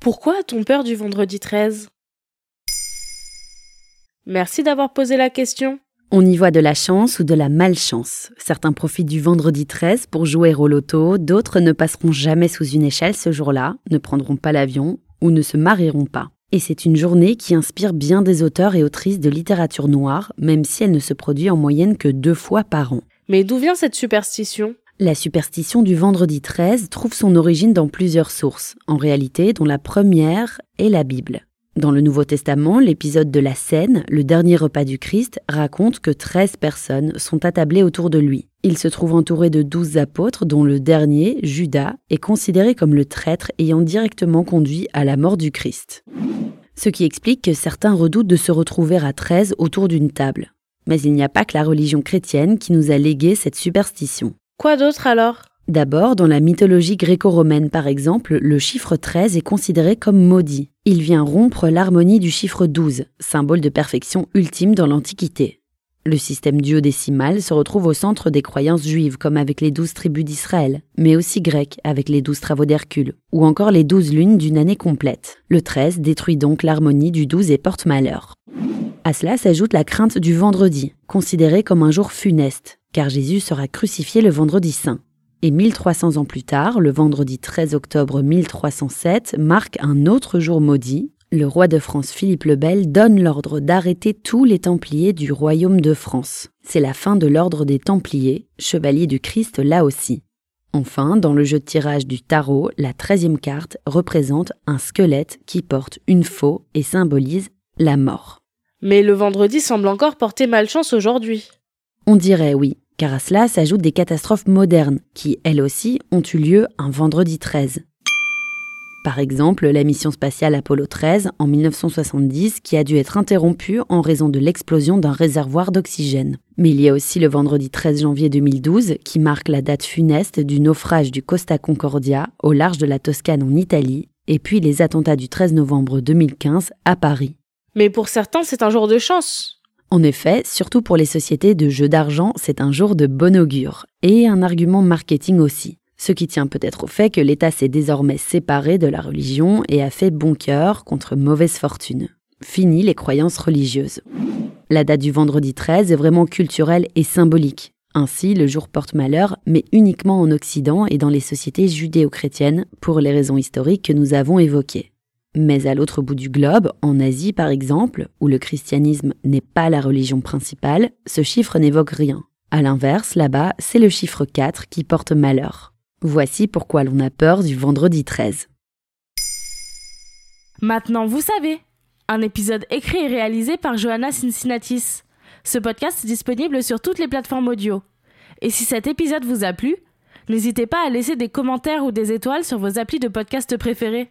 Pourquoi a-t-on peur du vendredi 13 Merci d'avoir posé la question. On y voit de la chance ou de la malchance. Certains profitent du vendredi 13 pour jouer au loto, d'autres ne passeront jamais sous une échelle ce jour-là, ne prendront pas l'avion ou ne se marieront pas. Et c'est une journée qui inspire bien des auteurs et autrices de littérature noire, même si elle ne se produit en moyenne que deux fois par an. Mais d'où vient cette superstition? La superstition du vendredi 13 trouve son origine dans plusieurs sources, en réalité dont la première est la Bible. Dans le Nouveau Testament, l'épisode de la scène, le dernier repas du Christ, raconte que 13 personnes sont attablées autour de lui. Il se trouve entouré de 12 apôtres dont le dernier, Judas, est considéré comme le traître ayant directement conduit à la mort du Christ. Ce qui explique que certains redoutent de se retrouver à 13 autour d'une table. Mais il n'y a pas que la religion chrétienne qui nous a légué cette superstition. Quoi d'autre alors? D'abord, dans la mythologie gréco-romaine par exemple, le chiffre 13 est considéré comme maudit. Il vient rompre l'harmonie du chiffre 12, symbole de perfection ultime dans l'Antiquité. Le système duodécimal se retrouve au centre des croyances juives comme avec les douze tribus d'Israël, mais aussi grecques avec les douze travaux d'Hercule, ou encore les douze lunes d'une année complète. Le 13 détruit donc l'harmonie du 12 et porte malheur. À cela s'ajoute la crainte du vendredi, considéré comme un jour funeste, car Jésus sera crucifié le vendredi saint. Et 1300 ans plus tard, le vendredi 13 octobre 1307 marque un autre jour maudit. Le roi de France Philippe le Bel donne l'ordre d'arrêter tous les Templiers du royaume de France. C'est la fin de l'ordre des Templiers, chevaliers du Christ là aussi. Enfin, dans le jeu de tirage du tarot, la treizième carte représente un squelette qui porte une faux et symbolise la mort. Mais le vendredi semble encore porter malchance aujourd'hui. On dirait oui, car à cela s'ajoutent des catastrophes modernes, qui, elles aussi, ont eu lieu un vendredi 13. Par exemple, la mission spatiale Apollo 13 en 1970 qui a dû être interrompue en raison de l'explosion d'un réservoir d'oxygène. Mais il y a aussi le vendredi 13 janvier 2012 qui marque la date funeste du naufrage du Costa Concordia au large de la Toscane en Italie, et puis les attentats du 13 novembre 2015 à Paris. Mais pour certains, c'est un jour de chance. En effet, surtout pour les sociétés de jeux d'argent, c'est un jour de bon augure, et un argument marketing aussi. Ce qui tient peut-être au fait que l'État s'est désormais séparé de la religion et a fait bon cœur contre mauvaise fortune. Fini les croyances religieuses. La date du vendredi 13 est vraiment culturelle et symbolique. Ainsi, le jour porte malheur, mais uniquement en Occident et dans les sociétés judéo-chrétiennes, pour les raisons historiques que nous avons évoquées. Mais à l'autre bout du globe, en Asie par exemple, où le christianisme n'est pas la religion principale, ce chiffre n'évoque rien. À l'inverse, là-bas, c'est le chiffre 4 qui porte malheur. Voici pourquoi l'on a peur du vendredi 13. Maintenant, vous savez. Un épisode écrit et réalisé par Johanna Cincinnatis. Ce podcast est disponible sur toutes les plateformes audio. Et si cet épisode vous a plu, n'hésitez pas à laisser des commentaires ou des étoiles sur vos applis de podcast préférés.